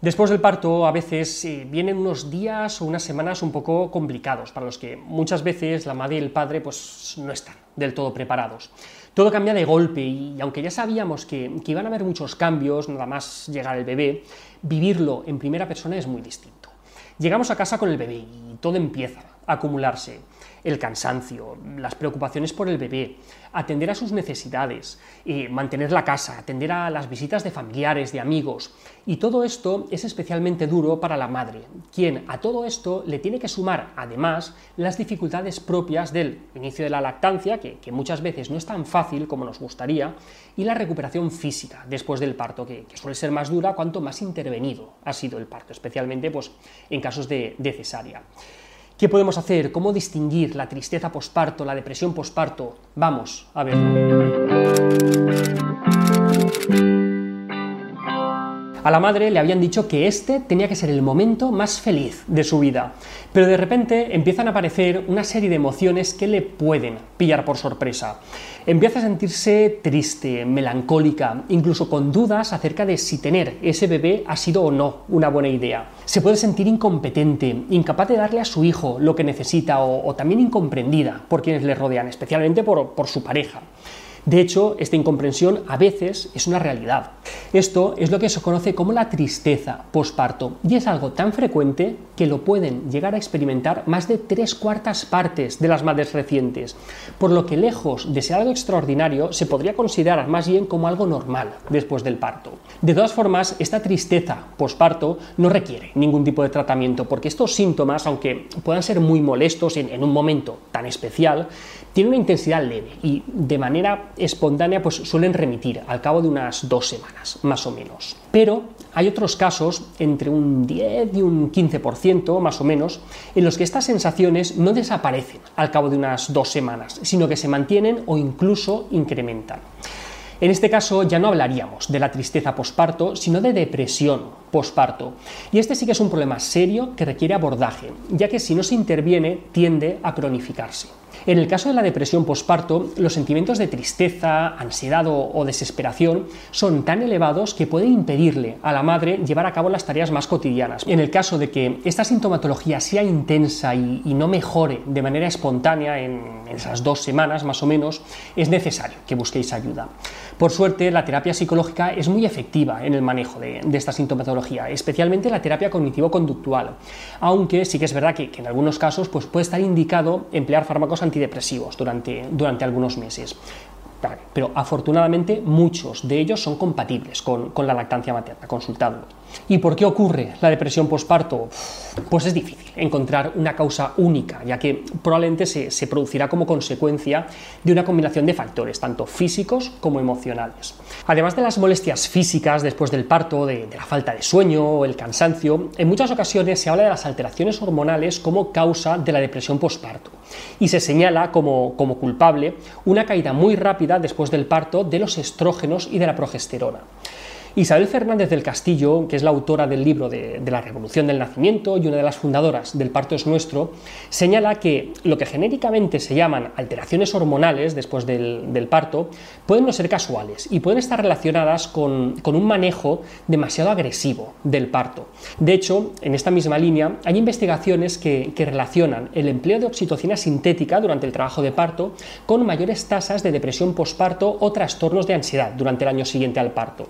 Después del parto a veces eh, vienen unos días o unas semanas un poco complicados para los que muchas veces la madre y el padre pues no están del todo preparados. Todo cambia de golpe y aunque ya sabíamos que, que iban a haber muchos cambios nada más llegar el bebé, vivirlo en primera persona es muy distinto. Llegamos a casa con el bebé y todo empieza acumularse el cansancio, las preocupaciones por el bebé, atender a sus necesidades, eh, mantener la casa, atender a las visitas de familiares, de amigos. Y todo esto es especialmente duro para la madre, quien a todo esto le tiene que sumar además las dificultades propias del inicio de la lactancia, que, muchas veces no es tan fácil como nos gustaría, y la recuperación física después del parto, que, suele ser más dura cuanto más intervenido ha sido el parto, especialmente pues, en casos de, de cesárea. ¿Qué podemos hacer? ¿Cómo distinguir la tristeza posparto, la depresión posparto? Vamos a verlo. A la madre le habían dicho que este tenía que ser el momento más feliz de su vida, pero de repente empiezan a aparecer una serie de emociones que le pueden pillar por sorpresa. Empieza a sentirse triste, melancólica, incluso con dudas acerca de si tener ese bebé ha sido o no una buena idea. Se puede sentir incompetente, incapaz de darle a su hijo lo que necesita o, también incomprendida por quienes le rodean, especialmente por, su pareja. De hecho, esta incomprensión a veces es una realidad. Esto es lo que se conoce como la tristeza posparto y es algo tan frecuente que lo pueden llegar a experimentar más de tres cuartas partes de las madres recientes, por lo que lejos de ser algo extraordinario se podría considerar más bien como algo normal después del parto. De todas formas, esta tristeza posparto no requiere ningún tipo de tratamiento porque estos síntomas, aunque puedan ser muy molestos en, en un momento tan especial, tienen una intensidad leve y de manera espontánea pues suelen remitir al cabo de unas dos semanas, más o menos. Pero hay otros casos, entre un 10 y un 15% más o menos, en los que estas sensaciones no desaparecen al cabo de unas dos semanas, sino que se mantienen o incluso incrementan. En este caso ya no hablaríamos de la tristeza posparto, sino de depresión posparto. Y este sí que es un problema serio que requiere abordaje, ya que si no se interviene tiende a cronificarse. En el caso de la depresión posparto, los sentimientos de tristeza, ansiedad o, desesperación son tan elevados que pueden impedirle a la madre llevar a cabo las tareas más cotidianas. En el caso de que esta sintomatología sea intensa y, no mejore de manera espontánea en, esas dos semanas más o menos, es necesario que busquéis ayuda. Por suerte, la terapia psicológica es muy efectiva en el manejo de, esta sintomatología, especialmente la terapia cognitivo-conductual, aunque sí que es verdad que, en algunos casos pues, puede estar indicado emplear fármacos antidepresivos durante, durante algunos meses. Pero afortunadamente muchos de ellos son compatibles con, con la lactancia materna, consultadlo. ¿Y por qué ocurre la depresión posparto? Pues es difícil encontrar una causa única, ya que probablemente se, producirá como consecuencia de una combinación de factores, tanto físicos como emocionales. Además de las molestias físicas después del parto, de, la falta de sueño el cansancio, en muchas ocasiones se habla de las alteraciones hormonales como causa de la depresión posparto y se señala como, como culpable una caída muy rápida después del parto de los estrógenos y de la progesterona. Isabel Fernández del Castillo, que es la autora del libro de, la Revolución del Nacimiento y una de las fundadoras del Parto es Nuestro, señala que lo que genéricamente se llaman alteraciones hormonales después del, parto pueden no ser casuales y pueden estar relacionadas con, un manejo demasiado agresivo del parto. De hecho, en esta misma línea hay investigaciones que, que relacionan el empleo de oxitocina sintética durante el trabajo de parto con mayores tasas de depresión posparto o trastornos de ansiedad durante el año siguiente al parto.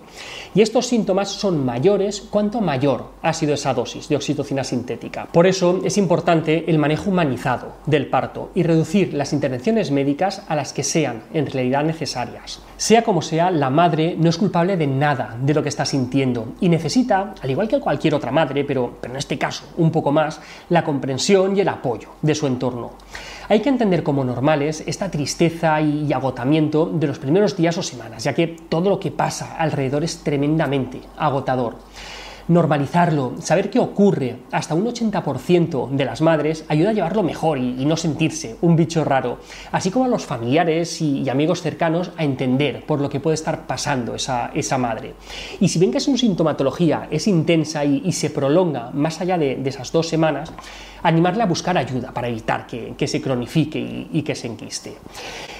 Y estos síntomas son mayores cuanto mayor ha sido esa dosis de oxitocina sintética. Por eso es importante el manejo humanizado del parto y reducir las intervenciones médicas a las que sean en realidad necesarias. Sea como sea, la madre no es culpable de nada de lo que está sintiendo y necesita, al igual que cualquier otra madre, pero, pero en este caso un poco más, la comprensión y el apoyo de su entorno. Hay que entender como normales esta tristeza y agotamiento de los primeros días o semanas, ya que todo lo que pasa alrededor es tremendamente agotador normalizarlo, saber qué ocurre hasta un 80% de las madres ayuda a llevarlo mejor y, no sentirse un bicho raro, así como a los familiares y, amigos cercanos a entender por lo que puede estar pasando esa, madre. Y si ven que es una sintomatología, es intensa y, se prolonga más allá de, esas dos semanas, animarle a buscar ayuda para evitar que, se cronifique y que se enquiste.